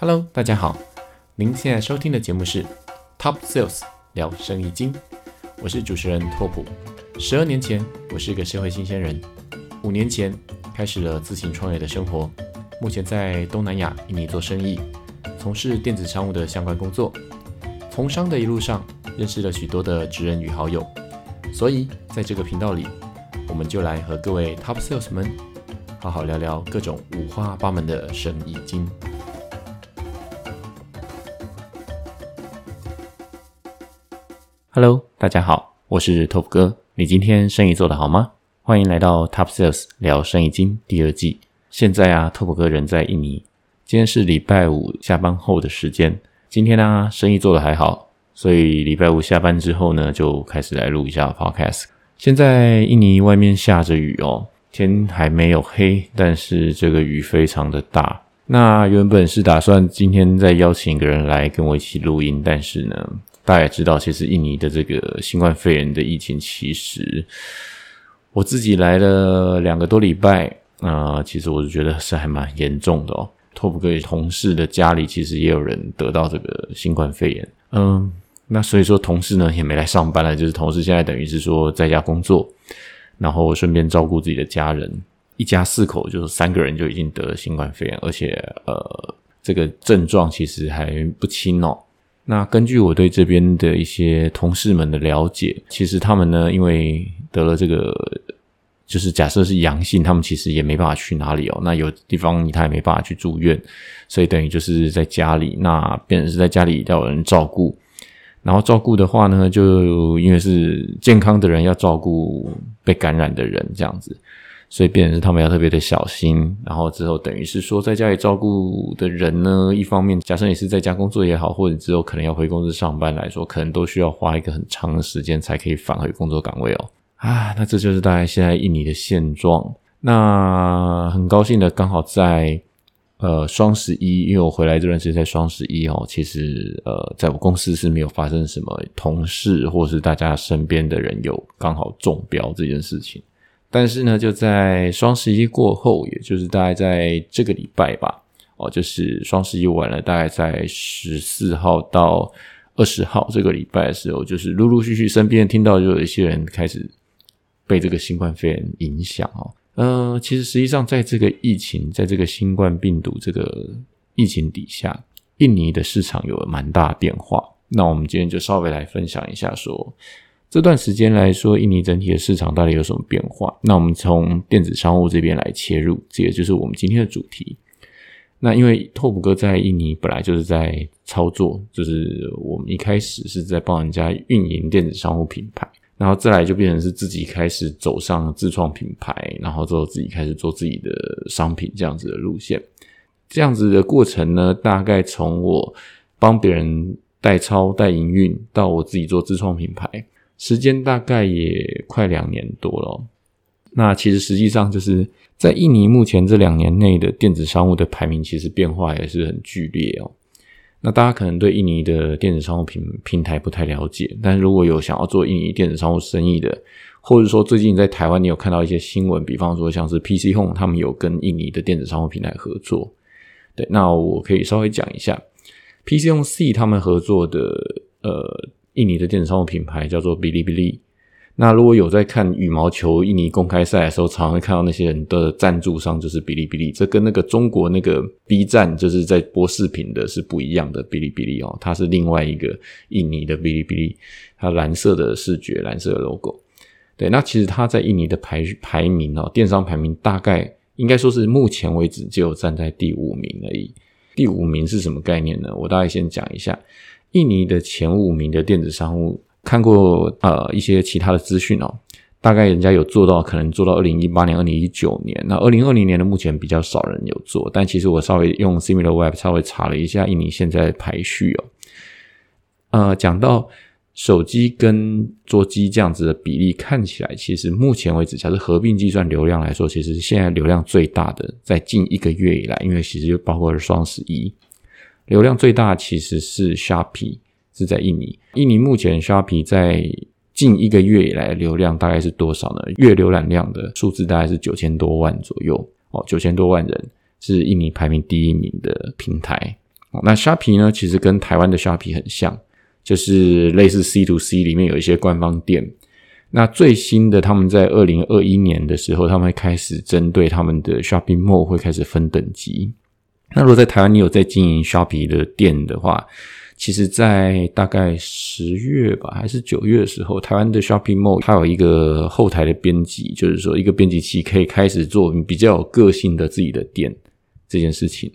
Hello，大家好，您现在收听的节目是 Top Sales 聊生意经，我是主持人拓普。十二年前，我是一个社会新鲜人，五年前开始了自行创业的生活，目前在东南亚印尼做生意，从事电子商务的相关工作。从商的一路上，认识了许多的职人与好友，所以在这个频道里，我们就来和各位 Top Sales 们好好聊聊各种五花八门的生意经。Hello，大家好，我是 Top 哥。你今天生意做得好吗？欢迎来到 Top Sales 聊生意经第二季。现在啊，Top 哥人在印尼。今天是礼拜五下班后的时间。今天呢，生意做得还好，所以礼拜五下班之后呢，就开始来录一下 Podcast。现在印尼外面下着雨哦，天还没有黑，但是这个雨非常的大。那原本是打算今天再邀请一个人来跟我一起录音，但是呢。大家也知道，其实印尼的这个新冠肺炎的疫情，其实我自己来了两个多礼拜啊，其实我是觉得是还蛮严重的哦。托普哥同事的家里，其实也有人得到这个新冠肺炎，嗯，那所以说同事呢也没来上班了，就是同事现在等于是说在家工作，然后顺便照顾自己的家人，一家四口就是三个人就已经得了新冠肺炎，而且呃，这个症状其实还不轻哦。那根据我对这边的一些同事们的了解，其实他们呢，因为得了这个，就是假设是阳性，他们其实也没办法去哪里哦。那有地方他也没办法去住院，所以等于就是在家里，那变成是在家里要有人照顾。然后照顾的话呢，就因为是健康的人要照顾被感染的人，这样子。所以变成是他们要特别的小心，然后之后等于是说在家里照顾的人呢，一方面假设你是在家工作也好，或者之后可能要回公司上班来说，可能都需要花一个很长的时间才可以返回工作岗位哦。啊，那这就是大概现在印尼的现状。那很高兴的，刚好在呃双十一，因为我回来这段时间在双十一哦，其实呃在我公司是没有发生什么同事或是大家身边的人有刚好中标这件事情。但是呢，就在双十一过后，也就是大概在这个礼拜吧，哦，就是双十一完了，大概在十四号到二十号这个礼拜的时候，就是陆陆续续身边听到就有一些人开始被这个新冠肺炎影响哦。呃，其实实际上在这个疫情，在这个新冠病毒这个疫情底下，印尼的市场有了蛮大变化。那我们今天就稍微来分享一下说。这段时间来说，印尼整体的市场到底有什么变化？那我们从电子商务这边来切入，这也就是我们今天的主题。那因为拓普哥在印尼本来就是在操作，就是我们一开始是在帮人家运营电子商务品牌，然后再来就变成是自己开始走上自创品牌，然后之后自己开始做自己的商品这样子的路线。这样子的过程呢，大概从我帮别人代操代营运，到我自己做自创品牌。时间大概也快两年多了。那其实实际上就是在印尼目前这两年内的电子商务的排名，其实变化也是很剧烈哦。那大家可能对印尼的电子商务平平台不太了解，但如果有想要做印尼电子商务生意的，或者说最近在台湾你有看到一些新闻，比方说像是 PC Home 他们有跟印尼的电子商务平台合作，对，那我可以稍微讲一下 PC Home C 他们合作的呃。印尼的电子商务品牌叫做哔哩哔哩。那如果有在看羽毛球印尼公开赛的时候，常会看到那些人的赞助商就是哔哩哔哩。这跟那个中国那个 B 站就是在播视频的是不一样的。哔哩哔哩哦，它是另外一个印尼的哔哩哔哩，它蓝色的视觉，蓝色的 logo。对，那其实它在印尼的排排名哦，电商排名大概应该说是目前为止就站在第五名而已。第五名是什么概念呢？我大概先讲一下。印尼的前五名的电子商务，看过呃一些其他的资讯哦，大概人家有做到，可能做到二零一八年、二零一九年。那二零二零年的目前比较少人有做，但其实我稍微用 Similar Web 稍微查了一下印尼现在排序哦。呃，讲到手机跟桌机这样子的比例，看起来其实目前为止，假设合并计算流量来说，其实现在流量最大的，在近一个月以来，因为其实就包括了双十一。流量最大其实是 Sharpie，是在印尼。印尼目前 Sharpie 在近一个月以来流量大概是多少呢？月浏览量的数字大概是九千多万左右哦，九千多万人是印尼排名第一名的平台。那虾皮呢，其实跟台湾的虾皮很像，就是类似 C to C 里面有一些官方店。那最新的，他们在二零二一年的时候，他们会开始针对他们的 Shopping Mall 会开始分等级。那如果在台湾你有在经营 Shopping 的店的话，其实，在大概十月吧，还是九月的时候，台湾的 Shopping Mall 它有一个后台的编辑，就是说一个编辑器可以开始做比较有个性的自己的店这件事情。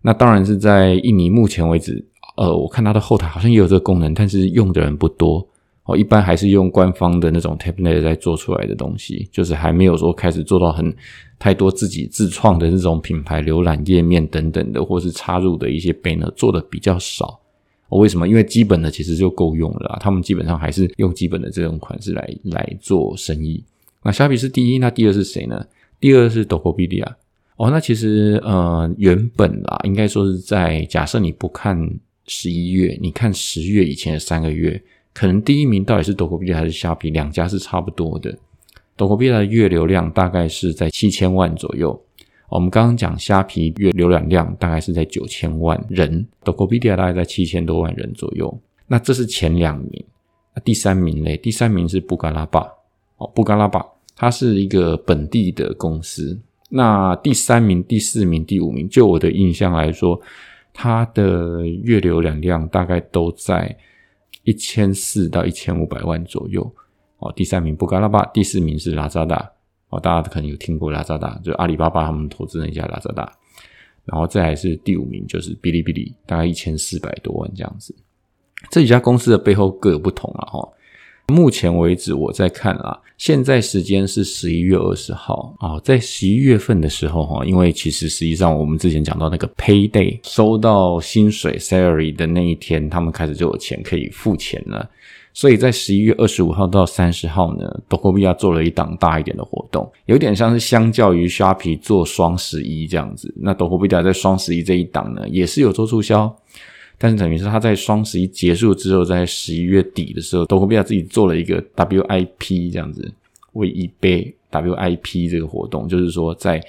那当然是在印尼目前为止，呃，我看它的后台好像也有这个功能，但是用的人不多。哦，一般还是用官方的那种 template 在做出来的东西，就是还没有说开始做到很太多自己自创的这种品牌浏览页面等等的，或是插入的一些 banner 做的比较少。哦为什么？因为基本的其实就够用了，他们基本上还是用基本的这种款式来来做生意。那虾皮是第一，那第二是谁呢？第二是 Tokopedia。哦，那其实呃，原本啦，应该说是在假设你不看十一月，你看十月以前的三个月。可能第一名到底是 Tokopedia 还是虾皮，两家是差不多的。Tokopedia 的月流量大概是在七千万左右。我们刚刚讲虾皮月浏览量大概是在九千万人，Tokopedia 大概在七千多万人左右。那这是前两名。那第三名嘞？第三名是布加拉巴。哦，布加拉巴，它是一个本地的公司。那第三名、第四名、第五名，就我的印象来说，它的月流览量大概都在。一千四到一千五百万左右哦，第三名布加拉巴，第四名是拉扎达哦，大家可能有听过拉扎达，就阿里巴巴他们投资那家拉扎达，然后再还是第五名就是哔哩哔哩，大概一千四百多万这样子，这几家公司的背后各有不同啊哈。目前为止，我在看啊，现在时间是十一月二十号。啊，在十一月份的时候哈，因为其实实际上我们之前讲到那个 pay day，收到薪水 salary 的那一天，他们开始就有钱可以付钱了，所以在十一月二十五号到三十号呢，Tokopedia 做了一档大一点的活动，有点像是相较于 s h a p i 做双十一这样子，那 Tokopedia 在双十一这一档呢，也是有做促销。但是等于是他在双十一结束之后，在十一月底的时候，多克比亚自己做了一个 WIP 这样子，为一杯 WIP 这个活动，就是说在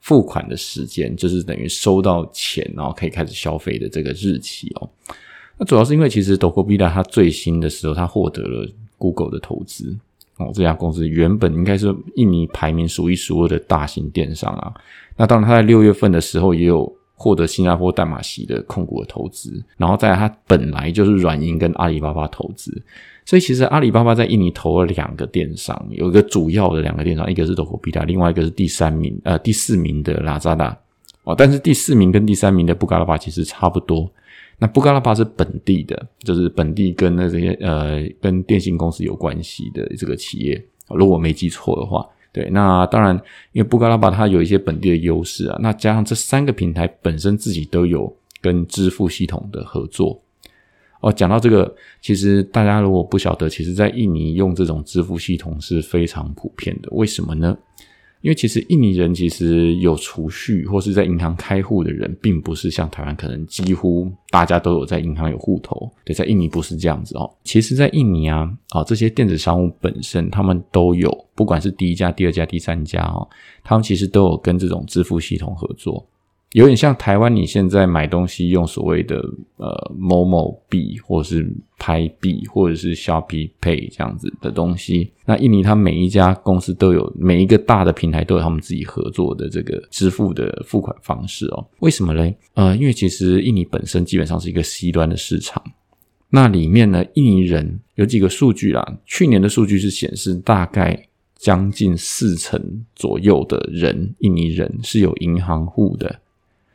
付款的时间，就是等于收到钱然后可以开始消费的这个日期哦。那主要是因为其实多克比亚它最新的时候，它获得了 Google 的投资哦，这家公司原本应该是印尼排名数一数二的大型电商啊。那当然，它在六月份的时候也有。获得新加坡淡马锡的控股的投资，然后在它本来就是软银跟阿里巴巴投资，所以其实阿里巴巴在印尼投了两个电商，有一个主要的两个电商，一个是多口比达，另外一个是第三名呃第四名的拉扎达哦，但是第四名跟第三名的布加拉巴其实差不多，那布加拉巴是本地的，就是本地跟那些呃跟电信公司有关系的这个企业，如果我没记错的话。对，那当然，因为布加拉巴它有一些本地的优势啊，那加上这三个平台本身自己都有跟支付系统的合作。哦，讲到这个，其实大家如果不晓得，其实在印尼用这种支付系统是非常普遍的。为什么呢？因为其实印尼人其实有储蓄或是在银行开户的人，并不是像台湾可能几乎大家都有在银行有户头。对，在印尼不是这样子哦。其实，在印尼啊，啊这些电子商务本身他们都有，不管是第一家、第二家、第三家哦，他们其实都有跟这种支付系统合作。有点像台湾，你现在买东西用所谓的呃某某币，或者是拍币，或者是 Shopee Pay 这样子的东西。那印尼它每一家公司都有，每一个大的平台都有他们自己合作的这个支付的付款方式哦。为什么嘞？呃，因为其实印尼本身基本上是一个 C 端的市场，那里面呢，印尼人有几个数据啦。去年的数据是显示，大概将近四成左右的人，印尼人是有银行户的。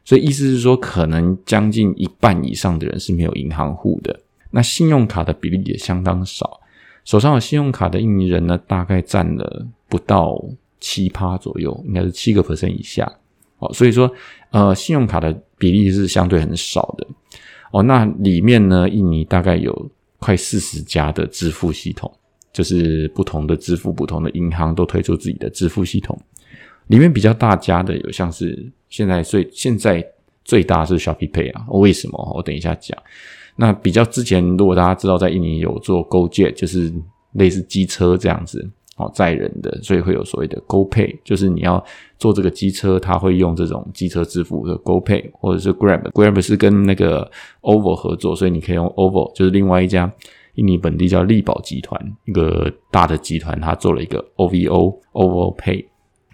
所以意思是说，可能将近一半以上的人是没有银行户的。那信用卡的比例也相当少，手上有信用卡的印尼人呢，大概占了不到七趴左右，应该是七个 percent 以下。哦，所以说，呃，信用卡的比例是相对很少的。哦，那里面呢，印尼大概有快四十家的支付系统，就是不同的支付、不同的银行都推出自己的支付系统。里面比较大家的有像是现在最现在最大是 Shopee Pay 啊，为什么？我等一下讲。那比较之前，如果大家知道在印尼有做 GoJet，就是类似机车这样子哦，载人的，所以会有所谓的 GoPay，就是你要坐这个机车，它会用这种机车支付的 GoPay，或者是 Grab，Grab 是跟那个 OVO 合作，所以你可以用 OVO，就是另外一家印尼本地叫力宝集团一个大的集团，它做了一个 OVO OVO Pay，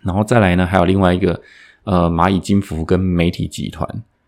然后再来呢，还有另外一个呃蚂蚁金服跟媒体集团，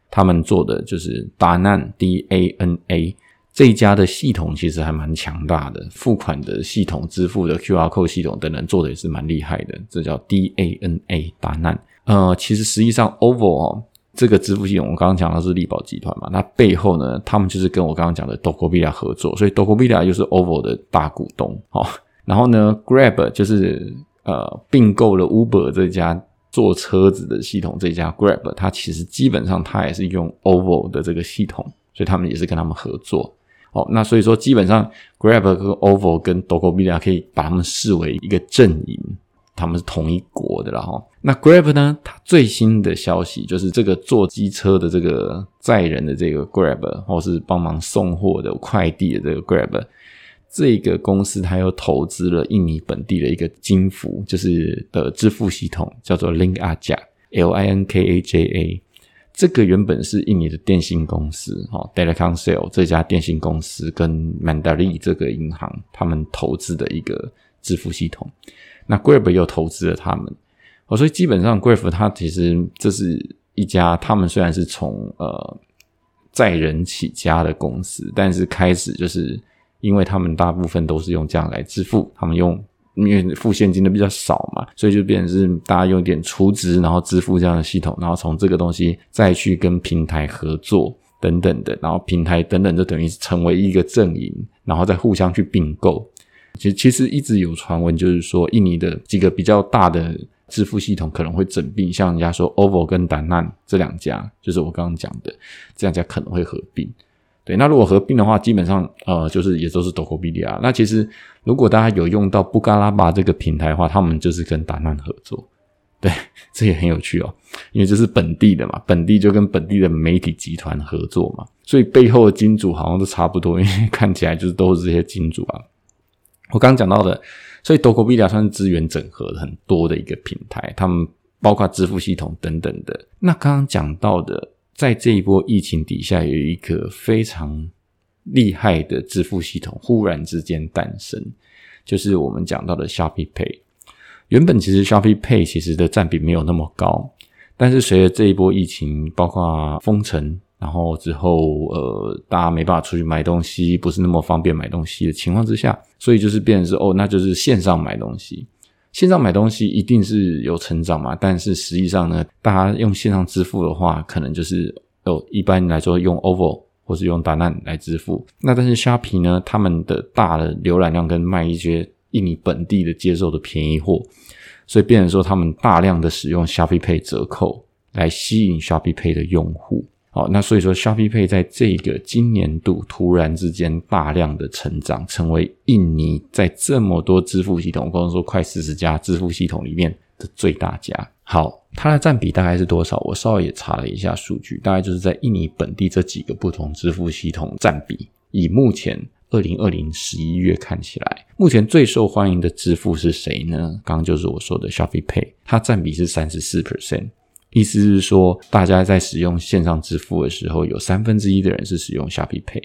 他们做的就是达难 D A N A。这一家的系统其实还蛮强大的，付款的系统、支付的 QR code 系统等等做的也是蛮厉害的。这叫 DANA 达难。呃，其实实际上 OVO 哦，这个支付系统我刚刚讲的是力宝集团嘛，那背后呢，他们就是跟我刚刚讲的 d o c o b i l a 合作，所以 d o c o b i l a 就是 OVO 的大股东哦。然后呢，Grab 就是呃并购了 Uber 这家做车子的系统，这家 Grab 它其实基本上它也是用 OVO 的这个系统，所以他们也是跟他们合作。哦，那所以说基本上，Grab 跟 OVO 跟 Docobilia 可以把他们视为一个阵营，他们是同一国的了哈。那 Grab 呢，它最新的消息就是这个坐机车的这个载人的这个 Grab，或是帮忙送货的快递的这个 Grab，这个公司它又投资了印尼本地的一个金服，就是的支付系统，叫做 Linkaja，L-I-N-K-A-J-A。这个原本是印尼的电信公司，哈，Telkomsel 这家电信公司跟 mandari 这个银行他们投资的一个支付系统。那 Grab 又投资了他们，哦，所以基本上 Grab 它其实这是一家他们虽然是从呃载人起家的公司，但是开始就是因为他们大部分都是用这样来支付，他们用。因为付现金的比较少嘛，所以就变成是大家用点储值，然后支付这样的系统，然后从这个东西再去跟平台合作等等的，然后平台等等就等于成为一个阵营，然后再互相去并购。其实其实一直有传闻，就是说印尼的几个比较大的支付系统可能会整并，像人家说 OVO 跟达难这两家，就是我刚刚讲的这两家可能会合并。对，那如果合并的话，基本上呃，就是也都是 Docobilia。那其实如果大家有用到布加拉巴这个平台的话，他们就是跟达难合作。对，这也很有趣哦，因为这是本地的嘛，本地就跟本地的媒体集团合作嘛，所以背后的金主好像都差不多，因为看起来就是都是这些金主啊。我刚刚讲到的，所以 Docobilia 算是资源整合很多的一个平台，他们包括支付系统等等的。那刚刚讲到的。在这一波疫情底下，有一个非常厉害的支付系统忽然之间诞生，就是我们讲到的 Shopee Pay。原本其实 Shopee Pay 其实的占比没有那么高，但是随着这一波疫情，包括封城，然后之后呃，大家没办法出去买东西，不是那么方便买东西的情况之下，所以就是变成是哦，那就是线上买东西。线上买东西一定是有成长嘛？但是实际上呢，大家用线上支付的话，可能就是哦，一般来说用 OVO 或是用达难来支付。那但是虾皮呢，他们的大的浏览量跟卖一些印尼本地的接受的便宜货，所以变成说他们大量的使用虾皮 Pay 折扣来吸引虾皮 Pay 的用户。好，那所以说，Shopee Pay 在这个今年度突然之间大量的成长，成为印尼在这么多支付系统，我刚刚说快四十家支付系统里面的最大家。好，它的占比大概是多少？我稍微也查了一下数据，大概就是在印尼本地这几个不同支付系统占比。以目前二零二零十一月看起来，目前最受欢迎的支付是谁呢？刚刚就是我说的 Shopee Pay，它占比是三十四 percent。意思是说，大家在使用线上支付的时候，有三分之一的人是使用虾皮 Pay，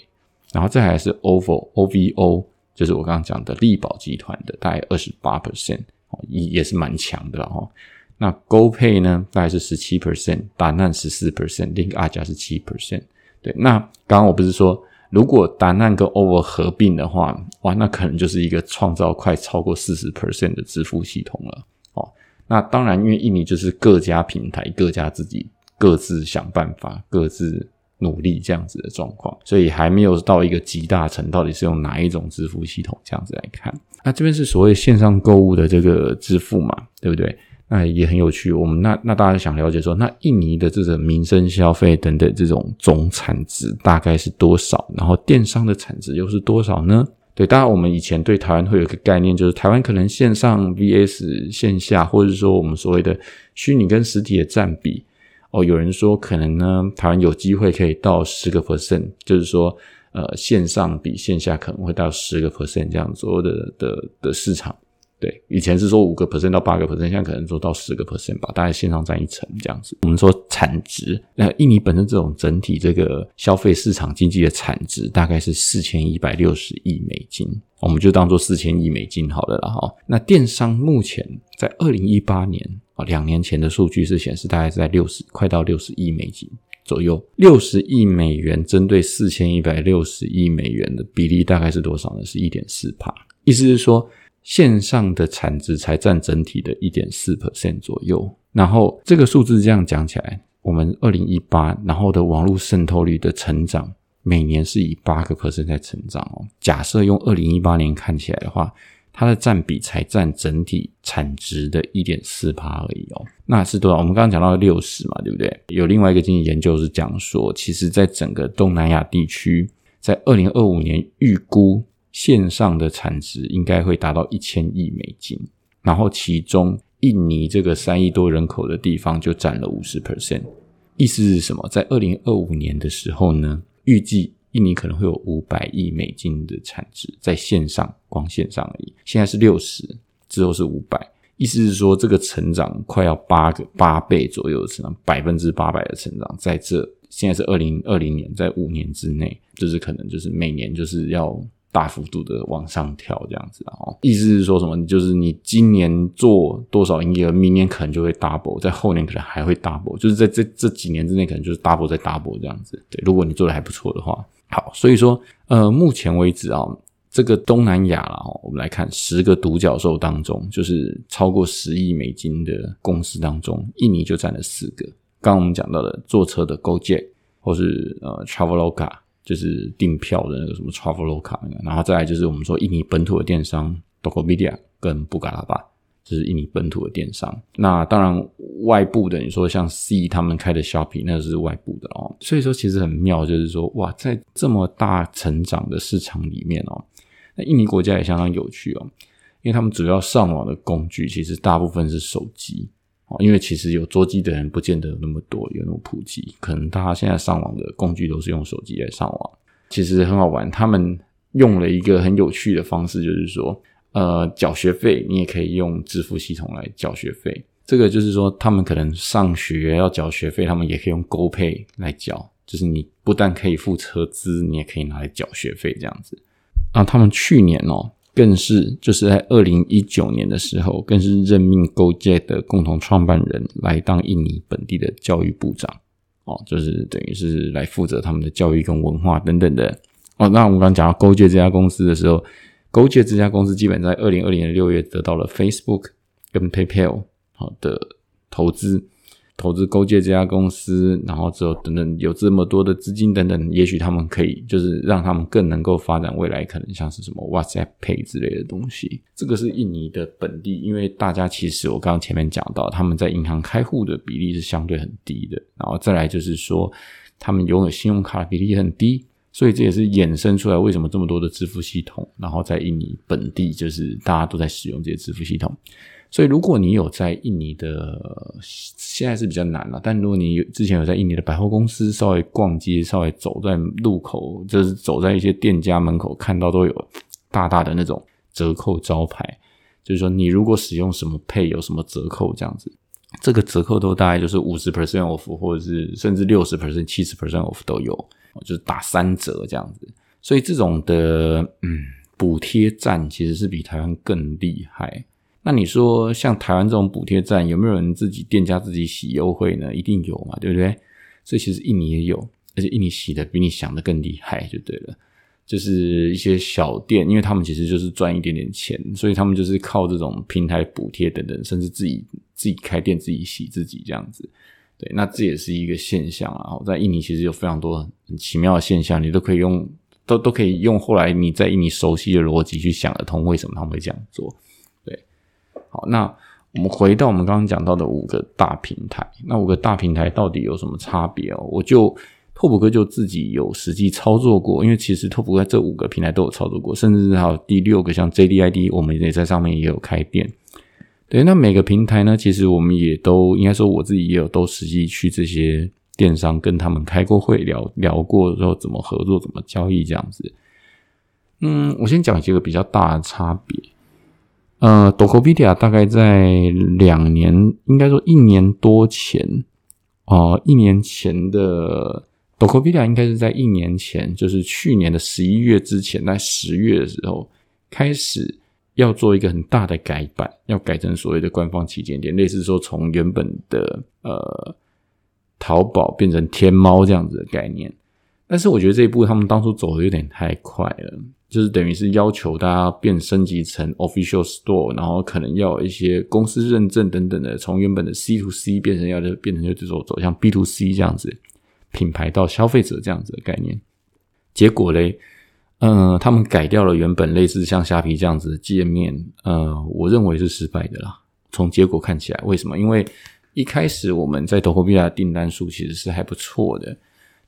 然后再来是 OVO OVO，就是我刚刚讲的力宝集团的，大概二十八 percent，也也是蛮强的哈。那 GoPay 呢，大概是十七 percent，达难十四 percent，Link 阿加是七 percent。对，那刚刚我不是说，如果达难跟 OVO 合并的话，哇，那可能就是一个创造快超过四十 percent 的支付系统了。哦那当然，因为印尼就是各家平台各家自己各自想办法、各自努力这样子的状况，所以还没有到一个集大成，到底是用哪一种支付系统这样子来看。那这边是所谓线上购物的这个支付嘛，对不对？那也很有趣。我们那那大家想了解说，那印尼的这种民生消费等等这种总产值大概是多少？然后电商的产值又是多少呢？对，当然我们以前对台湾会有一个概念，就是台湾可能线上 vs 线下，或者说我们所谓的虚拟跟实体的占比，哦，有人说可能呢，台湾有机会可以到十个 percent，就是说，呃，线上比线下可能会到十个 percent 这样左右的的的市场。对，以前是说五个 percent 到八个 percent，现在可能做到十个 percent 吧，大概线上占一成这样子。我们说产值，那印尼本身这种整体这个消费市场经济的产值大概是四千一百六十亿美金，我们就当做四千亿美金好了啦哈。那电商目前在二零一八年啊，两年前的数据是显示大概在六十快到六十亿美金左右，六十亿美元针对四千一百六十亿美元的比例大概是多少呢？是一点四帕，意思是说。线上的产值才占整体的一点四 percent 左右，然后这个数字这样讲起来，我们二零一八然后的网络渗透率的成长，每年是以八个 percent 在成长哦。假设用二零一八年看起来的话，它的占比才占整体产值的一点四趴而已哦。那是多少？我们刚刚讲到六十嘛，对不对？有另外一个经济研究是讲说，其实在整个东南亚地区，在二零二五年预估。线上的产值应该会达到一千亿美金，然后其中印尼这个三亿多人口的地方就占了五十 percent。意思是什么？在二零二五年的时候呢，预计印尼可能会有五百亿美金的产值在线上，光线上而已。现在是六十，之后是五百，意思是说这个成长快要八个八倍左右的成长，百分之八百的成长，在这现在是二零二零年，在五年之内，就是可能就是每年就是要。大幅度的往上跳，这样子哦，意思是说什么？就是你今年做多少营业额，明年可能就会 double，在后年可能还会 double，就是在这这几年之内，可能就是 double 再 double 这样子。对，如果你做的还不错的话，好，所以说，呃，目前为止啊，这个东南亚了哦，我们来看十个独角兽当中，就是超过十亿美金的公司当中，印尼就占了四个。刚刚我们讲到的坐车的 Gojek，或是呃 Traveloka。就是订票的那个什么 Traveloka，然后再来就是我们说印尼本土的电商 Tokopedia 跟布嘎拉巴，这是印尼本土的电商。那当然外部的，你说像 C 他们开的 Shopping，那是外部的哦。所以说其实很妙，就是说哇，在这么大成长的市场里面哦，那印尼国家也相当有趣哦，因为他们主要上网的工具其实大部分是手机。哦，因为其实有桌机的人不见得有那么多，有那么普及。可能大家现在上网的工具都是用手机来上网，其实很好玩。他们用了一个很有趣的方式，就是说，呃，缴学费你也可以用支付系统来缴学费。这个就是说，他们可能上学要缴学费，他们也可以用 GoPay 来缴。就是你不但可以付车资，你也可以拿来缴学费这样子。啊，他们去年哦。更是就是在二零一九年的时候，更是任命 GoJet 的共同创办人来当印尼本地的教育部长，哦，就是等于是来负责他们的教育跟文化等等的。哦，那我们刚讲到 GoJet 这家公司的时候，GoJet 这家公司基本在二零二零年六月得到了 Facebook 跟 PayPal 好的投资。投资勾结这家公司，然后之后等等有这么多的资金等等，也许他们可以就是让他们更能够发展未来，可能像是什么 WhatsApp Pay 之类的东西。这个是印尼的本地，因为大家其实我刚刚前面讲到，他们在银行开户的比例是相对很低的，然后再来就是说他们拥有信用卡的比例很低，所以这也是衍生出来为什么这么多的支付系统，然后在印尼本地就是大家都在使用这些支付系统。所以，如果你有在印尼的，现在是比较难了。但如果你之前有在印尼的百货公司稍微逛街，稍微走在路口，就是走在一些店家门口，看到都有大大的那种折扣招牌，就是说你如果使用什么配有什么折扣这样子，这个折扣都大概就是五十 percent off，或者是甚至六十 percent、七十 percent off 都有，就是打三折这样子。所以这种的嗯补贴站其实是比台湾更厉害。那你说像台湾这种补贴站，有没有人自己店家自己洗优惠呢？一定有嘛，对不对？所以其实印尼也有，而且印尼洗的比你想的更厉害，就对了。就是一些小店，因为他们其实就是赚一点点钱，所以他们就是靠这种平台补贴等等，甚至自己自己开店自己洗自己这样子。对，那这也是一个现象啊。在印尼其实有非常多很奇妙的现象，你都可以用，都都可以用后来你在印尼熟悉的逻辑去想得通，为什么他们会这样做。对好，那我们回到我们刚刚讲到的五个大平台，那五个大平台到底有什么差别哦？我就拓普哥就自己有实际操作过，因为其实拓普哥这五个平台都有操作过，甚至还有第六个像 JDID，我们也在上面也有开店。对，那每个平台呢，其实我们也都应该说我自己也有都实际去这些电商跟他们开过会，聊聊过之后怎么合作、怎么交易这样子。嗯，我先讲几个比较大的差别。呃，Dokopedia 大概在两年，应该说一年多前，哦，一年前的 Dokopedia 应该是在一年前，就是去年的十一月之前，在十月的时候开始要做一个很大的改版，要改成所谓的官方旗舰店，类似说从原本的呃淘宝变成天猫这样子的概念。但是我觉得这一步他们当初走的有点太快了。就是等于是要求大家变升级成 official store，然后可能要一些公司认证等等的，从原本的 C to C 变成要变成就走走向 B to C 这样子，品牌到消费者这样子的概念。结果嘞，嗯，他们改掉了原本类似像虾皮这样子的界面，呃，我认为是失败的啦。从结果看起来，为什么？因为一开始我们在 d o k o p i a 的订单数其实是还不错的，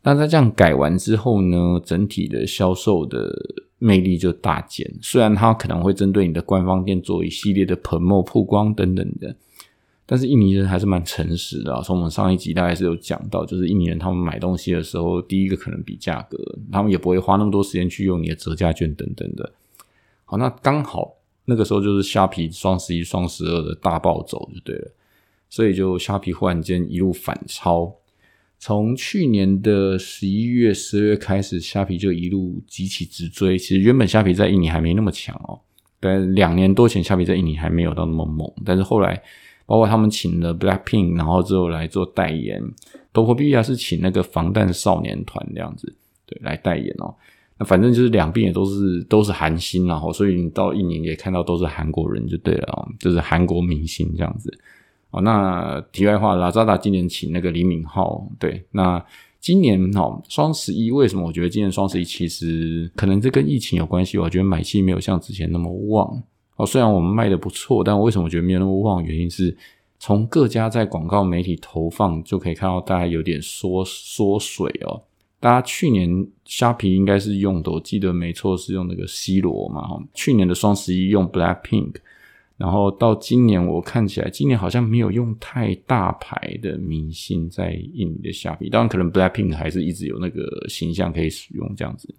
那在这样改完之后呢，整体的销售的。魅力就大减，虽然它可能会针对你的官方店做一系列的 promo 曝光等等的，但是印尼人还是蛮诚实的啊。从我们上一集大概是有讲到，就是印尼人他们买东西的时候，第一个可能比价格，他们也不会花那么多时间去用你的折价券等等的。好，那刚好那个时候就是虾皮双十一、双十二的大暴走就对了，所以就虾皮忽然间一路反超。从去年的十一月、十二月开始，虾皮就一路急起直追。其实原本虾皮在印尼还没那么强哦，但两年多前虾皮在印尼还没有到那么猛。但是后来，包括他们请了 Blackpink，然后之后来做代言，多科比亚是请那个防弹少年团这样子，对，来代言哦。那反正就是两边也都是都是韩星，然后所以你到印尼也看到都是韩国人就对了哦，就是韩国明星这样子。哦，那题外话，拉扎达今年请那个李敏镐，对，那今年哦双十一为什么？我觉得今年双十一其实可能这跟疫情有关系，我觉得买气没有像之前那么旺。哦，虽然我们卖的不错，但为什么觉得没有那么旺？原因是从各家在广告媒体投放就可以看到，大家有点缩缩水哦。大家去年虾皮应该是用的，我记得没错是用那个 C 罗嘛，去年的双十一用 Black Pink。然后到今年，我看起来今年好像没有用太大牌的明星在印尼的虾皮，当然可能 Blackpink 还是一直有那个形象可以使用这样子，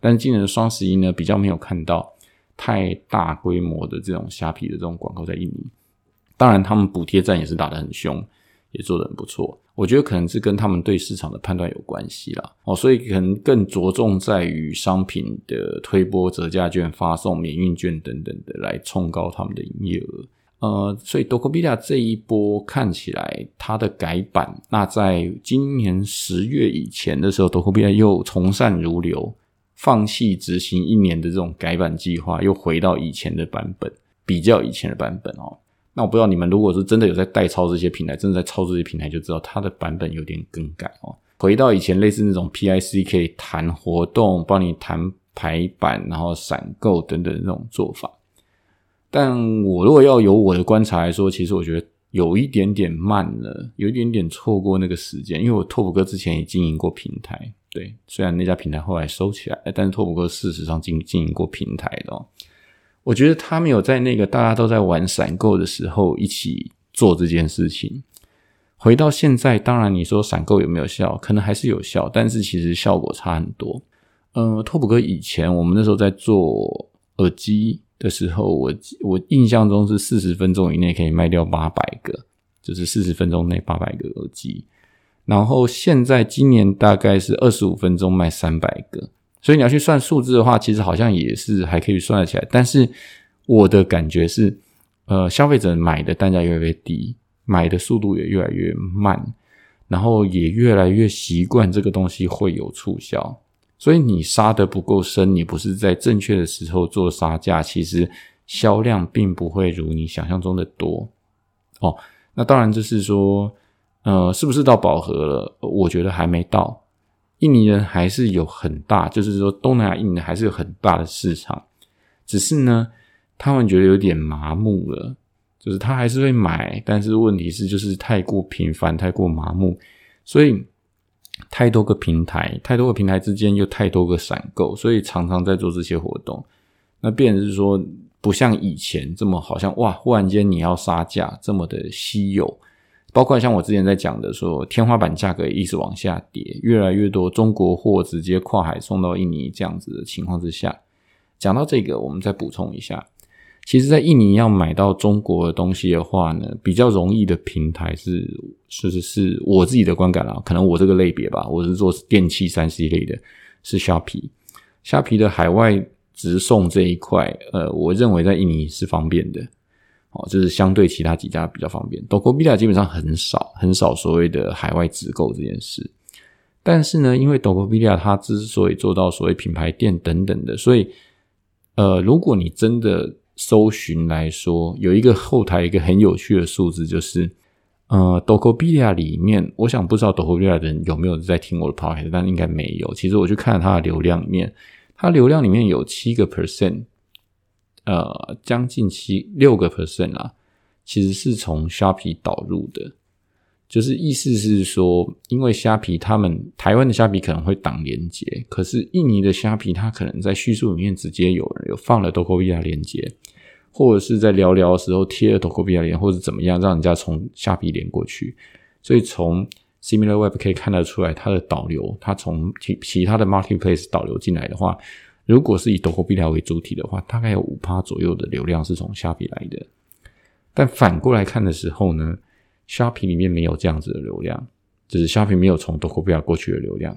但是今年的双十一呢，比较没有看到太大规模的这种虾皮的这种广告在印尼，当然他们补贴战也是打得很凶。也做得很不错，我觉得可能是跟他们对市场的判断有关系啦。哦，所以可能更着重在于商品的推波、折价券发送、免运券等等的来冲高他们的营业额。呃，所以 Dokopedia 这一波看起来它的改版，那在今年十月以前的时候，Dokopedia 又从善如流，放弃执行一年的这种改版计划，又回到以前的版本，比较以前的版本哦。那我不知道你们如果是真的有在代操这些平台，真的在操这些平台，就知道它的版本有点更改哦。回到以前类似那种 PIC 可以谈活动、帮你谈排版，然后闪购等等那种做法。但我如果要有我的观察来说，其实我觉得有一点点慢了，有一点点错过那个时间。因为我拓普哥之前也经营过平台，对，虽然那家平台后来收起来，但是拓普哥事实上经经营过平台的。我觉得他没有在那个大家都在玩闪购的时候一起做这件事情。回到现在，当然你说闪购有没有效，可能还是有效，但是其实效果差很多。呃，拓普哥以前我们那时候在做耳机的时候，我我印象中是四十分钟以内可以卖掉八百个，就是四十分钟内八百个耳机。然后现在今年大概是二十五分钟卖三百个。所以你要去算数字的话，其实好像也是还可以算得起来。但是我的感觉是，呃，消费者买的单价越来越低，买的速度也越来越慢，然后也越来越习惯这个东西会有促销。所以你杀的不够深，你不是在正确的时候做杀价，其实销量并不会如你想象中的多。哦，那当然就是说，呃，是不是到饱和了？我觉得还没到。印尼人还是有很大，就是说东南亚印尼还是有很大的市场，只是呢，他们觉得有点麻木了，就是他还是会买，但是问题是就是太过频繁，太过麻木，所以太多个平台，太多个平台之间又太多个闪购，所以常常在做这些活动，那变是说不像以前这么好像哇，忽然间你要杀价这么的稀有。包括像我之前在讲的，说天花板价格一直往下跌，越来越多中国货直接跨海送到印尼这样子的情况之下，讲到这个，我们再补充一下，其实，在印尼要买到中国的东西的话呢，比较容易的平台是是是是我自己的观感啦，可能我这个类别吧，我是做电器三 C 类的，是虾皮，虾皮的海外直送这一块，呃，我认为在印尼是方便的，哦，就是相对其他几家比较方便。Dokopedia 基本上很少很少所谓的海外直购这件事，但是呢，因为 Dokopedia 它之所以做到所谓品牌店等等的，所以呃，如果你真的搜寻来说，有一个后台一个很有趣的数字，就是呃，Dokopedia 里面，我想不知道 Dokopedia 的人有没有在听我的 podcast，但应该没有。其实我去看了它的流量里面，它流量里面有七个 percent，呃，将近七六个 percent 啊，其实是从虾皮导入的。就是意思是说，因为虾皮他们台湾的虾皮可能会挡连接，可是印尼的虾皮它可能在叙述里面直接有有放了 Tokopedia 连接，或者是在聊聊的时候贴了 Tokopedia 连，或者怎么样让人家从虾皮连过去。所以从 SimilarWeb 可以看得出来，它的导流，它从其其他的 Marketplace 导流进来的话，如果是以 Tokopedia 为主体的话，大概有五趴左右的流量是从虾皮来的。但反过来看的时候呢？虾皮里面没有这样子的流量，就是虾皮没有从 Tokopedia 过去的流量。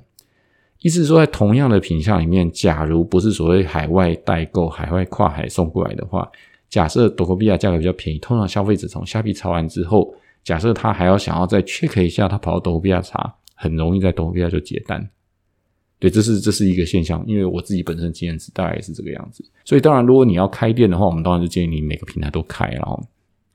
意思是说，在同样的品相里面，假如不是所谓海外代购、海外跨海送过来的话，假设 Tokopedia 价格比较便宜，通常消费者从虾皮查完之后，假设他还要想要再 check 一下，他跑到 Tokopedia 查，很容易在 Tokopedia 就结单。对，这是这是一个现象，因为我自己本身经验值大概也是这个样子。所以，当然，如果你要开店的话，我们当然就建议你每个平台都开，然后。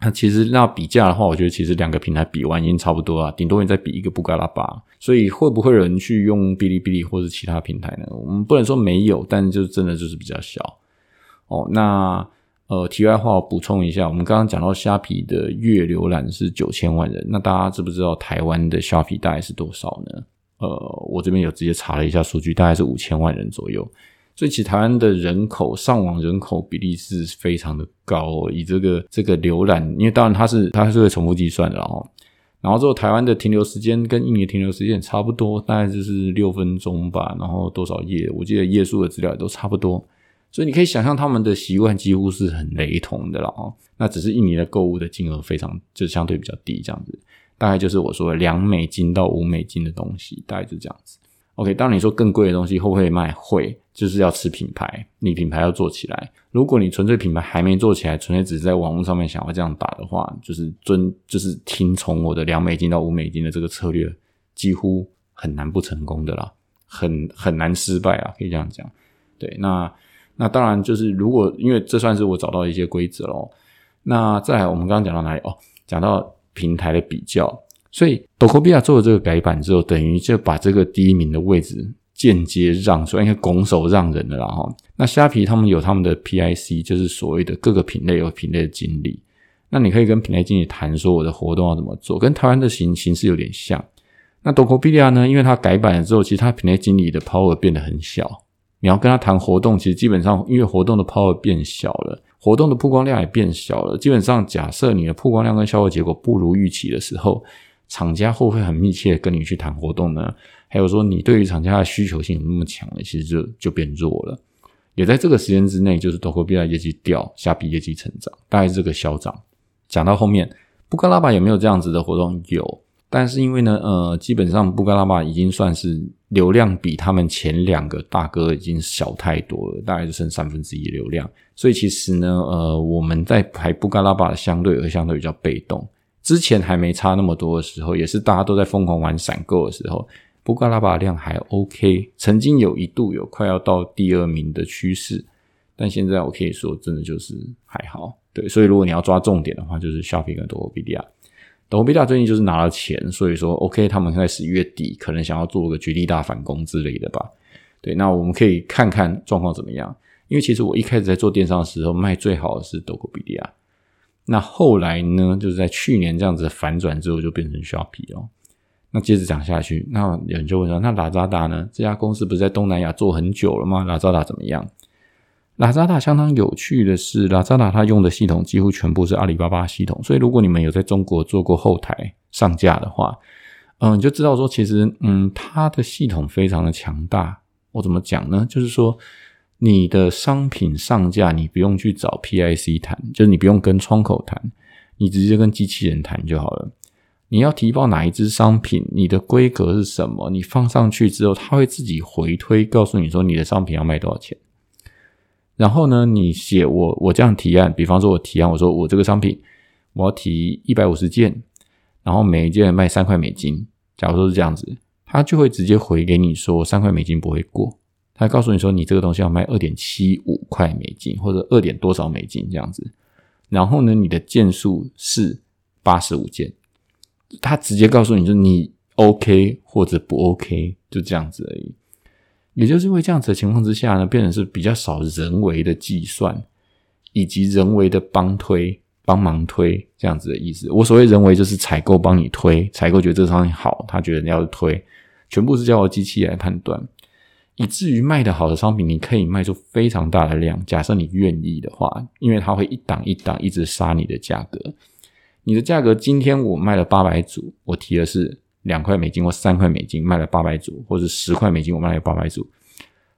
那其实那比价的话，我觉得其实两个平台比完已经差不多了，顶多你再比一个布加拉巴。所以会不会有人去用哔哩哔哩或者其他平台呢？我们不能说没有，但就真的就是比较小哦。那呃，题外话补充一下，我们刚刚讲到虾皮的月浏览是九千万人，那大家知不知道台湾的虾皮大概是多少呢？呃，我这边有直接查了一下数据，大概是五千万人左右。所以，其实台湾的人口上网人口比例是非常的高，以这个这个浏览，因为当然它是它是会重复计算的哦。然后之后，台湾的停留时间跟印尼停留时间差不多，大概就是六分钟吧。然后多少页，我记得页数的资料也都差不多。所以你可以想象他们的习惯几乎是很雷同的了哦。那只是印尼的购物的金额非常就相对比较低，这样子，大概就是我说的两美金到五美金的东西，大概就这样子。OK，当你说更贵的东西会不会卖？会，就是要吃品牌，你品牌要做起来。如果你纯粹品牌还没做起来，纯粹只是在网络上面想要这样打的话，就是遵就是听从我的两美金到五美金的这个策略，几乎很难不成功的啦，很很难失败啊，可以这样讲。对，那那当然就是如果因为这算是我找到一些规则喽。那再来，我们刚刚讲到哪里？哦，讲到平台的比较。所以 d o k o p i 做了这个改版之后，等于就把这个第一名的位置间接让出来，应该拱手让人了啦哈。那虾皮他们有他们的 PIC，就是所谓的各个品类有品类的经理。那你可以跟品类经理谈说，我的活动要怎么做，跟台湾的形形式有点像。那 d o k o p i 呢，因为它改版了之后，其实它品类经理的 power 变得很小。你要跟他谈活动，其实基本上因为活动的 power 变小了，活动的曝光量也变小了。基本上假设你的曝光量跟销售结果不如预期的时候，厂家会不会很密切跟你去谈活动呢？还有说你对于厂家的需求性有那么强了，其实就就变弱了。也在这个时间之内，就是多 o 比亚业绩掉，下笔业绩成长，大概是这个消长。讲到后面，布加拉巴有没有这样子的活动？有，但是因为呢，呃，基本上布加拉巴已经算是流量比他们前两个大哥已经小太多了，大概就剩三分之一流量。所以其实呢，呃，我们在排布加拉巴相对而相对比较被动。之前还没差那么多的时候，也是大家都在疯狂玩闪购的时候，布加拉巴量还 OK，曾经有一度有快要到第二名的趋势，但现在我可以说真的就是还好。对，所以如果你要抓重点的话，就是 Shopping 跟 Tokopedia。Tokopedia 最近就是拿了钱，所以说 OK，他们在十一月底可能想要做个绝地大反攻之类的吧。对，那我们可以看看状况怎么样，因为其实我一开始在做电商的时候，卖最好的是 Tokopedia。那后来呢？就是在去年这样子反转之后，就变成 Shopee 哦。那接着讲下去，那有人就问说：“那拉扎达呢？这家公司不是在东南亚做很久了吗？拉扎达怎么样？”拉扎达相当有趣的是，拉扎达它用的系统几乎全部是阿里巴巴系统。所以如果你们有在中国做过后台上架的话，嗯，你就知道说，其实嗯，它的系统非常的强大。我怎么讲呢？就是说。你的商品上架，你不用去找 PIC 谈，就是你不用跟窗口谈，你直接跟机器人谈就好了。你要提报哪一支商品，你的规格是什么？你放上去之后，它会自己回推，告诉你说你的商品要卖多少钱。然后呢，你写我我这样提案，比方说我提案，我说我这个商品我要提一百五十件，然后每一件卖三块美金。假如说是这样子，他就会直接回给你说三块美金不会过，他告诉你说你这个东西要卖二点七五块美金或者二点多少美金这样子。然后呢，你的件数是八十五件。他直接告诉你，就你 OK 或者不 OK，就这样子而已。也就是因为这样子的情况之下呢，变成是比较少人为的计算，以及人为的帮推、帮忙推这样子的意思。我所谓人为，就是采购帮你推，采购觉得这个商品好，他觉得你要推，全部是交由机器来判断，以至于卖的好的商品，你可以卖出非常大的量。假设你愿意的话，因为它会一档一档一直杀你的价格。你的价格今天我卖了八百组，我提的是两块美金或三块美金，卖了八百组，或者十块美金我卖了八百组。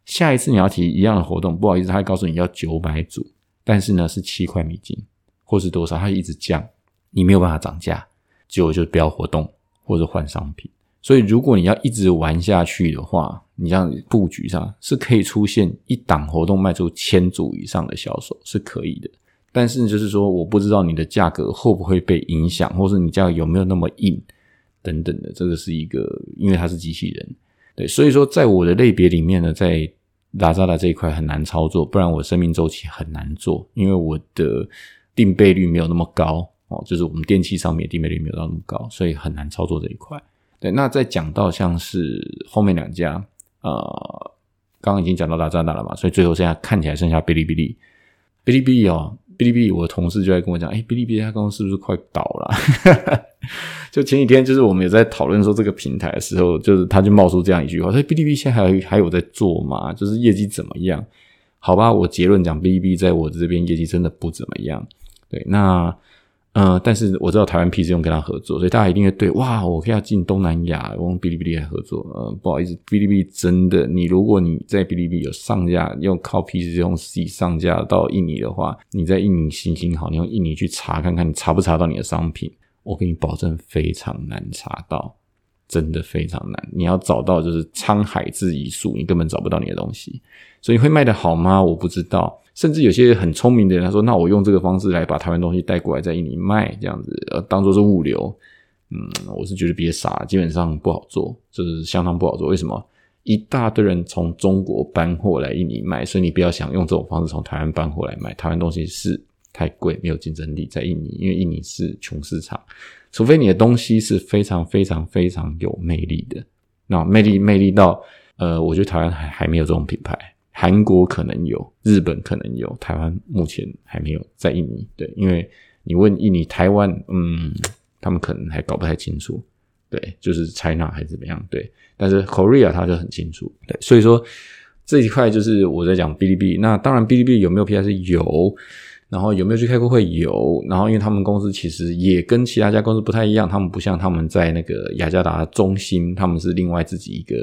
下一次你要提一样的活动，不好意思，他会告诉你要九百组，但是呢是七块美金或是多少，他一直降，你没有办法涨价，结果就不要活动或者换商品。所以如果你要一直玩下去的话，你这样布局上是可以出现一档活动卖出千组以上的销售是可以的。但是就是说，我不知道你的价格会不会被影响，或是你价格有没有那么硬等等的，这个是一个，因为它是机器人，对，所以说在我的类别里面呢，在拉扎达这一块很难操作，不然我生命周期很难做，因为我的定倍率没有那么高哦，就是我们电器上面定倍率没有到那么高，所以很难操作这一块。对，那再讲到像是后面两家，呃，刚刚已经讲到拉扎达了嘛，所以最后现在看起来剩下哔哩哔哩，哔哩哔哩哦。哔哩哔哩，我的同事就在跟我讲，哎，哔哩哔哩他刚刚是不是快倒了？就前几天，就是我们也在讨论说这个平台的时候，就是他就冒出这样一句话：，说哔哩哔哩现在还还有在做吗？就是业绩怎么样？好吧，我结论讲，哔哩哔哩在我这边业绩真的不怎么样。对，那。嗯，但是我知道台湾 PC 用跟他合作，所以大家一定会对哇，我可以要进东南亚，我用哔哩哔哩来合作。呃，不好意思，哔哩哔哩真的，你如果你在哔哩哔哩有上架，用靠 PC 用 C 上架到印尼的话，你在印尼行行好，你用印尼去查看看，你查不查到你的商品？我给你保证非常难查到，真的非常难。你要找到就是沧海之一粟，你根本找不到你的东西。所以会卖的好吗？我不知道。甚至有些很聪明的人，他说：“那我用这个方式来把台湾东西带过来，在印尼卖，这样子，呃，当做是物流。”嗯，我是觉得别傻，基本上不好做，就是相当不好做。为什么？一大堆人从中国搬货来印尼卖，所以你不要想用这种方式从台湾搬货来卖。台湾东西是太贵，没有竞争力在印尼，因为印尼是穷市场。除非你的东西是非常非常非常有魅力的，那魅力魅力到，呃，我觉得台湾还还没有这种品牌。韩国可能有，日本可能有，台湾目前还没有。在印尼，对，因为你问印尼、台湾，嗯，他们可能还搞不太清楚，对，就是 China 还是怎么样，对。但是 Korea 他就很清楚，对。所以说这一块就是我在讲哔哩哔哩。那当然，哔哩哔哩有没有 P S 有，然后有没有去开过会有，然后因为他们公司其实也跟其他家公司不太一样，他们不像他们在那个雅加达中心，他们是另外自己一个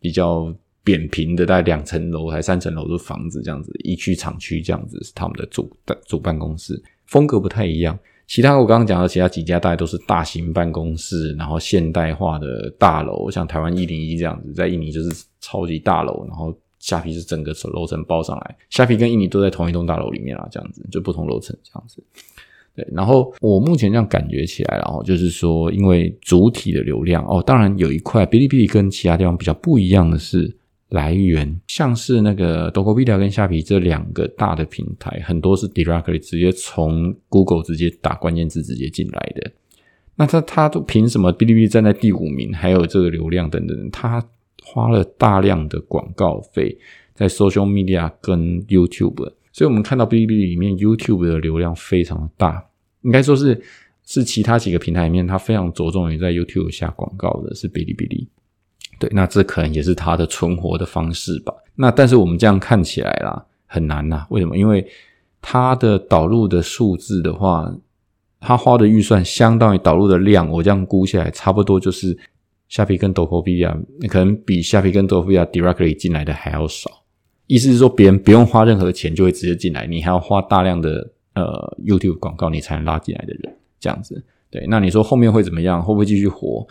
比较。扁平的，大概两层楼还三层楼的房子，这样子一区厂区这样子是他们的主主办公室，风格不太一样。其他我刚刚讲的其他几家，大概都是大型办公室，然后现代化的大楼，像台湾一零一这样子，在印尼就是超级大楼，然后虾皮是整个楼层包上来，虾皮跟印尼都在同一栋大楼里面啊，这样子就不同楼层这样子。对，然后我目前这样感觉起来，然后就是说，因为主体的流量哦，当然有一块哔哩哔哩跟其他地方比较不一样的是。来源像是那个 Dokopedia 跟虾皮这两个大的平台，很多是 directly 直接从 Google 直接打关键字直接进来的。那他他都凭什么哔哩哔哩站在第五名，还有这个流量等等？他花了大量的广告费在 social media 跟 YouTube，所以我们看到哔哩哔哩里面 YouTube 的流量非常大，应该说是是其他几个平台里面，它非常着重于在 YouTube 下广告的是哔哩哔哩。对，那这可能也是它的存活的方式吧。那但是我们这样看起来啦，很难呐。为什么？因为它的导入的数字的话，它花的预算相当于导入的量，我这样估下来，差不多就是虾皮跟 d o k o p i a 可能比虾皮跟 d o k o p i a directly 进来的还要少。意思是说，别人不用花任何钱就会直接进来，你还要花大量的呃 YouTube 广告，你才能拉进来的人，这样子。对，那你说后面会怎么样？会不会继续活？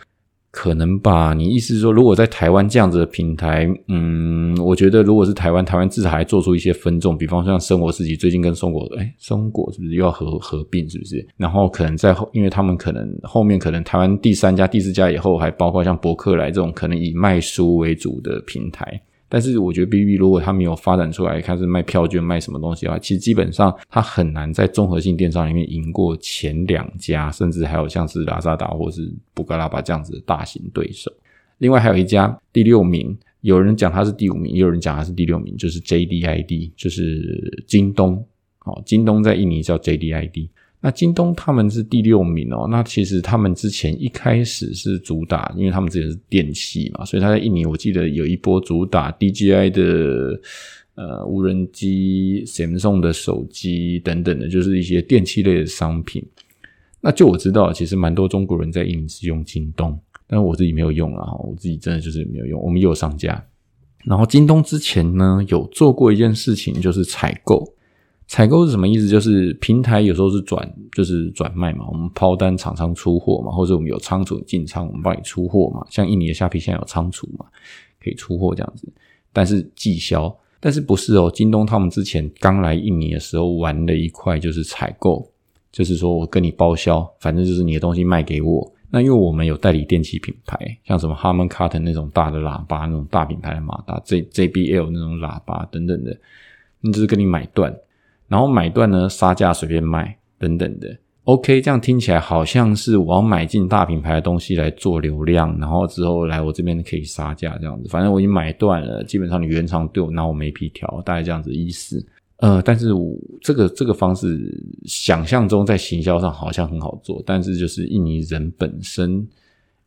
可能吧。你意思是说，如果在台湾这样子的平台，嗯，我觉得如果是台湾，台湾至少还做出一些分众，比方说像生活自己最近跟松果，哎，松果是不是又要合合并？是不是？然后可能在后，因为他们可能后面可能台湾第三家、第四家以后，还包括像博客来这种可能以卖书为主的平台。但是我觉得 B B 如果它没有发展出来，开始卖票券、卖什么东西的话，其实基本上它很难在综合性电商里面赢过前两家，甚至还有像是拉萨达或是布格拉巴这样子的大型对手。另外还有一家第六名，有人讲它是第五名，也有人讲它是第六名，就是 J D I D，就是京东。哦，京东在印尼叫 J D I D。那京东他们是第六名哦，那其实他们之前一开始是主打，因为他们之前是电器嘛，所以他在印尼我记得有一波主打 DJI 的呃无人机、Samsung 的手机等等的，就是一些电器类的商品。那就我知道，其实蛮多中国人在印尼是用京东，但是我自己没有用啊，我自己真的就是没有用。我们也有上架，然后京东之前呢有做过一件事情，就是采购。采购是什么意思？就是平台有时候是转，就是转卖嘛。我们抛单，厂商出货嘛，或者我们有仓储进仓，我们帮你出货嘛。像印尼的虾皮现在有仓储嘛，可以出货这样子。但是寄销，但是不是哦？京东他们之前刚来印尼的时候玩了一块，就是采购，就是说我跟你包销，反正就是你的东西卖给我。那因为我们有代理电器品牌，像什么 Harman Kardon 那种大的喇叭，那种大品牌的马达，J JBL 那种喇叭等等的，那就是跟你买断。然后买断呢，杀价随便卖等等的，OK，这样听起来好像是我要买进大品牌的东西来做流量，然后之后来我这边可以杀价这样子。反正我已经买断了，基本上你原厂对我拿我没皮条，大概这样子意思。呃，但是我这个这个方式想象中在行销上好像很好做，但是就是印尼人本身，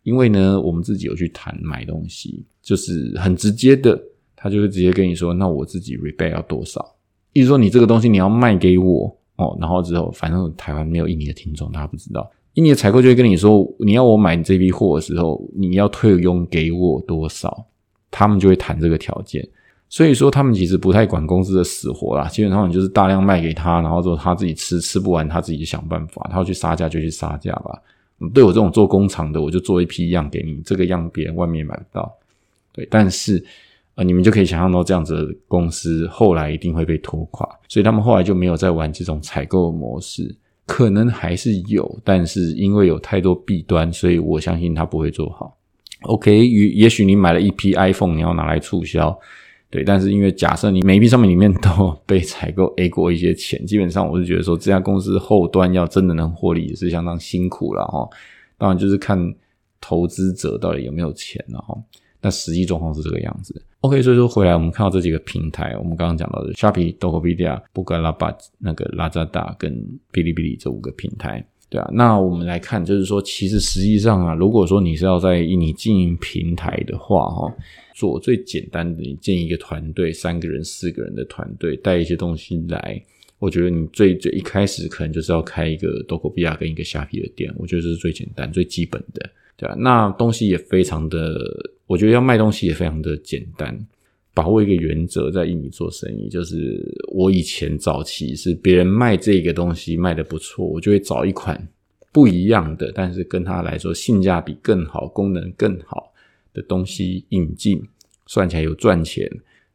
因为呢我们自己有去谈买东西，就是很直接的，他就会直接跟你说，那我自己 rebate 要多少。意思说，你这个东西你要卖给我哦，然后之后反正台湾没有印尼的听众，大家不知道。印尼的采购就会跟你说，你要我买这批货的时候，你要退佣给我多少，他们就会谈这个条件。所以说，他们其实不太管公司的死活啦，基本上你就是大量卖给他，然后之后他自己吃吃不完，他自己想办法，他要去杀价就去杀价吧。对我这种做工厂的，我就做一批样给你，这个样别人外面买不到。对，但是。啊，你们就可以想象到这样子的公司后来一定会被拖垮，所以他们后来就没有再玩这种采购模式，可能还是有，但是因为有太多弊端，所以我相信他不会做好。OK，也也许你买了一批 iPhone，你要拿来促销，对，但是因为假设你每一批商品里面都被采购 A 过一些钱，基本上我是觉得说这家公司后端要真的能获利也是相当辛苦了哈。当然就是看投资者到底有没有钱了哈。那实际状况是这个样子。OK，所以说回来我们看到这几个平台，我们刚刚讲到的 Shopee、Tokopedia、布格拉巴、那个拉扎达跟哔哩哔哩这五个平台，对啊。那我们来看，就是说，其实实际上啊，如果说你是要在印尼经营平台的话，哈，做最简单的，你建一个团队，三个人、四个人的团队，带一些东西来，我觉得你最最一开始可能就是要开一个 Tokopedia 跟一个虾皮的店，我觉得这是最简单、最基本的。对啊，那东西也非常的，我觉得要卖东西也非常的简单。把握一个原则，在印尼做生意，就是我以前早期是别人卖这个东西卖的不错，我就会找一款不一样的，但是跟他来说性价比更好、功能更好的东西引进，算起来有赚钱，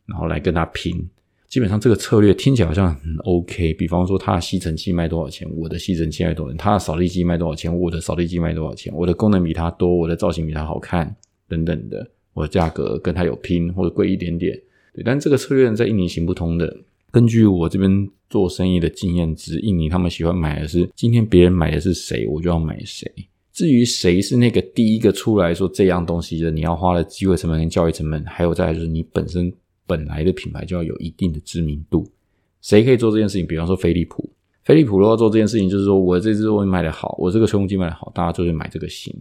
然后来跟他拼。基本上这个策略听起来好像很 OK，比方说他的吸尘器卖多少钱，我的吸尘器卖多少钱；他的扫地机卖多少钱，我的扫地机卖多少钱；我的功能比他多，我的造型比他好看，等等的，我的价格跟他有拼或者贵一点点。对，但这个策略在印尼行不通的。根据我这边做生意的经验值，印尼他们喜欢买的是今天别人买的是谁，我就要买谁。至于谁是那个第一个出来说这样东西的，你要花的机会成本跟教育成本，还有再就是你本身。本来的品牌就要有一定的知名度，谁可以做这件事情？比方说飞利浦，飞利浦如果做这件事情，就是说我这支东西卖的好，我这个吹风机卖的好，大家就会买这个型。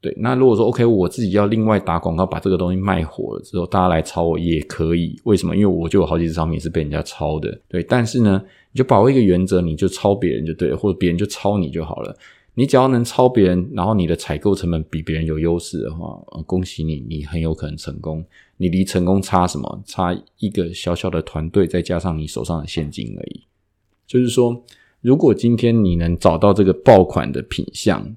对，那如果说 OK，我自己要另外打广告，把这个东西卖火了之后，大家来抄我也可以。为什么？因为我就有好几只商品是被人家抄的。对，但是呢，你就把握一个原则，你就抄别人就对了，或者别人就抄你就好了。你只要能超别人，然后你的采购成本比别人有优势的话，恭喜你，你很有可能成功。你离成功差什么？差一个小小的团队，再加上你手上的现金而已。就是说，如果今天你能找到这个爆款的品相，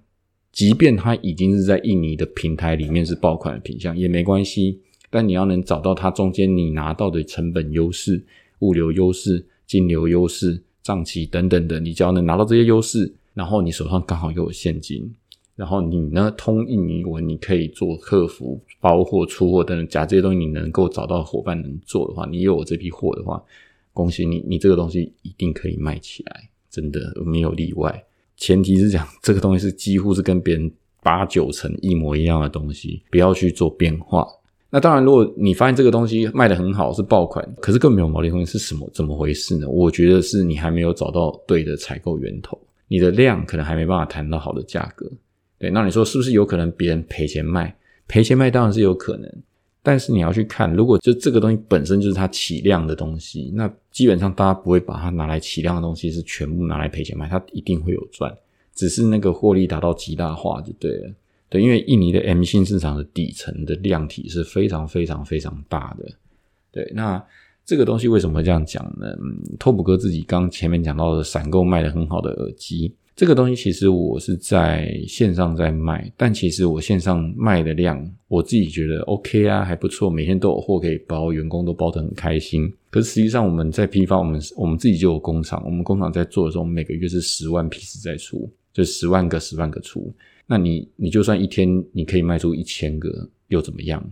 即便它已经是在印尼的平台里面是爆款的品相也没关系。但你要能找到它中间你拿到的成本优势、物流优势、金流优势、账期等等的，你只要能拿到这些优势。然后你手上刚好又有现金，然后你呢通印尼文，你可以做客服、包货、出货等等，假如这些东西你能够找到伙伴能做的话，你有我这批货的话，恭喜你，你这个东西一定可以卖起来，真的没有例外。前提是讲这个东西是几乎是跟别人八九成一模一样的东西，不要去做变化。那当然，如果你发现这个东西卖的很好，是爆款，可是更没有毛利空间，是什么？怎么回事呢？我觉得是你还没有找到对的采购源头。你的量可能还没办法谈到好的价格，对，那你说是不是有可能别人赔钱卖？赔钱卖当然是有可能，但是你要去看，如果就这个东西本身就是它起量的东西，那基本上大家不会把它拿来起量的东西是全部拿来赔钱卖，它一定会有赚，只是那个获利达到极大化就对了。对，因为印尼的 M 型市场的底层的量体是非常非常非常大的，对，那。这个东西为什么会这样讲呢？嗯拓普哥自己刚前面讲到的闪购卖的很好的耳机，这个东西其实我是在线上在卖，但其实我线上卖的量，我自己觉得 OK 啊，还不错，每天都有货可以包，员工都包得很开心。可是实际上我们在批发，我们我们自己就有工厂，我们工厂在做的时候，每个月是十万批次在出，就十万个十万个出。那你你就算一天你可以卖出一千个，又怎么样？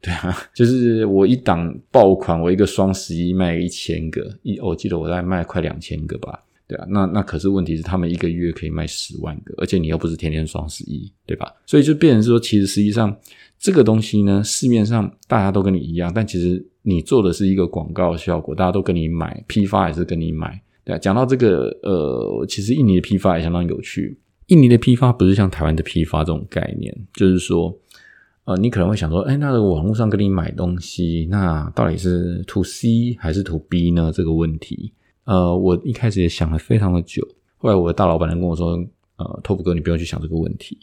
对啊，就是我一档爆款，我一个双十一卖一千个，一我记得我在卖快两千个吧。对啊，那那可是问题是他们一个月可以卖十万个，而且你又不是天天双十一，对吧？所以就变成说，其实实际上这个东西呢，市面上大家都跟你一样，但其实你做的是一个广告效果，大家都跟你买，批发也是跟你买。对啊，讲到这个，呃，其实印尼的批发也相当有趣。印尼的批发不是像台湾的批发这种概念，就是说。呃，你可能会想说，哎，那个网络上跟你买东西，那到底是 to C 还是 to B 呢？这个问题，呃，我一开始也想了非常的久，后来我的大老板能跟我说，呃，托普哥，你不用去想这个问题，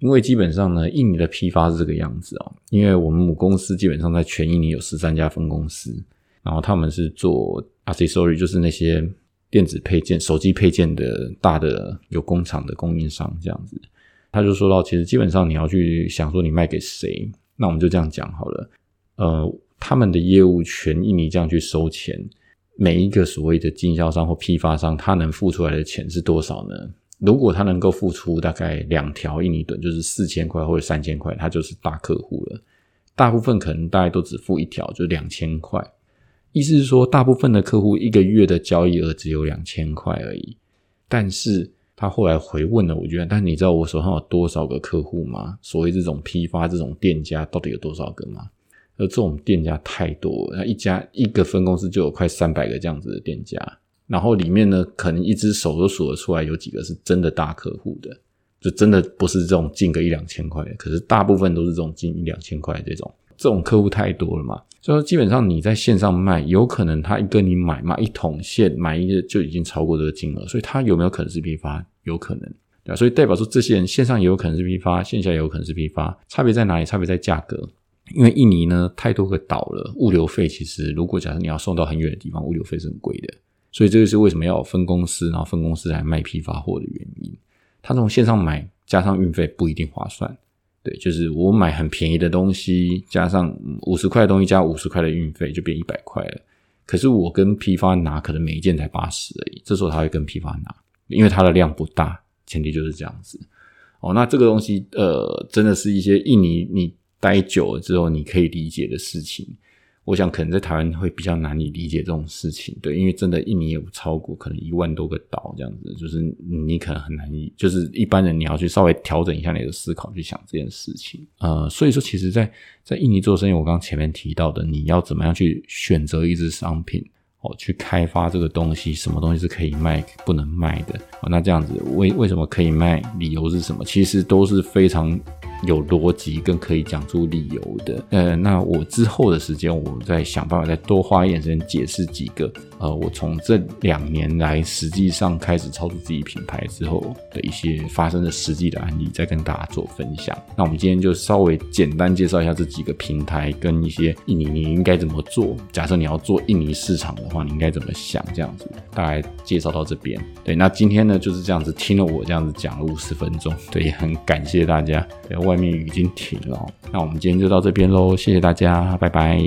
因为基本上呢，印尼的批发是这个样子啊，因为我们母公司基本上在全印尼有十三家分公司，然后他们是做 accessory，就是那些电子配件、手机配件的大的有工厂的供应商这样子。他就说到，其实基本上你要去想说你卖给谁，那我们就这样讲好了。呃，他们的业务全印尼这样去收钱，每一个所谓的经销商或批发商，他能付出来的钱是多少呢？如果他能够付出大概两条印尼盾，就是四千块或者三千块，他就是大客户了。大部分可能大概都只付一条，就两千块。意思是说，大部分的客户一个月的交易额只有两千块而已，但是。他后来回问了，我觉得，但你知道我手上有多少个客户吗？所谓这种批发这种店家到底有多少个吗？而这种店家太多，那一家一个分公司就有快三百个这样子的店家，然后里面呢，可能一只手都数得出来有几个是真的大客户的，就真的不是这种进个一两千块的，可是大部分都是这种进一两千块这种。这种客户太多了嘛，所以说基本上你在线上卖，有可能他一跟你买买一桶线，买一个就已经超过这个金额，所以他有没有可能是批发？有可能，对吧？所以代表说这些人线上也有可能是批发，线下也有可能是批发，差别在哪里？差别在价格，因为印尼呢太多个岛了，物流费其实如果假设你要送到很远的地方，物流费是很贵的，所以这就是为什么要分公司，然后分公司来卖批发货的原因。他从线上买加上运费不一定划算。对，就是我买很便宜的东西，加上五十块的东西加五十块的运费，就变一百块了。可是我跟批发拿，可能每一件才八十而已。这时候他会跟批发拿，因为它的量不大，前提就是这样子。哦，那这个东西，呃，真的是一些印尼你待久了之后你可以理解的事情。我想可能在台湾会比较难以理解这种事情，对，因为真的印尼有超过可能一万多个岛这样子，就是你可能很难以，就是一般人你要去稍微调整一下你的思考去想这件事情，呃，所以说其实，在在印尼做生意，我刚刚前面提到的，你要怎么样去选择一支商品，哦，去开发这个东西，什么东西是可以卖，不能卖的，那这样子为为什么可以卖，理由是什么？其实都是非常。有逻辑跟可以讲出理由的。呃，那我之后的时间，我再想办法再多花一点时间解释几个。呃，我从这两年来实际上开始操作自己品牌之后的一些发生的实际的案例，再跟大家做分享。那我们今天就稍微简单介绍一下这几个平台跟一些印尼你应该怎么做。假设你要做印尼市场的话，你应该怎么想？这样子大概介绍到这边。对，那今天呢就是这样子，听了我这样子讲了五十分钟，对，也很感谢大家对。外面雨已经停了，那我们今天就到这边喽，谢谢大家，拜拜。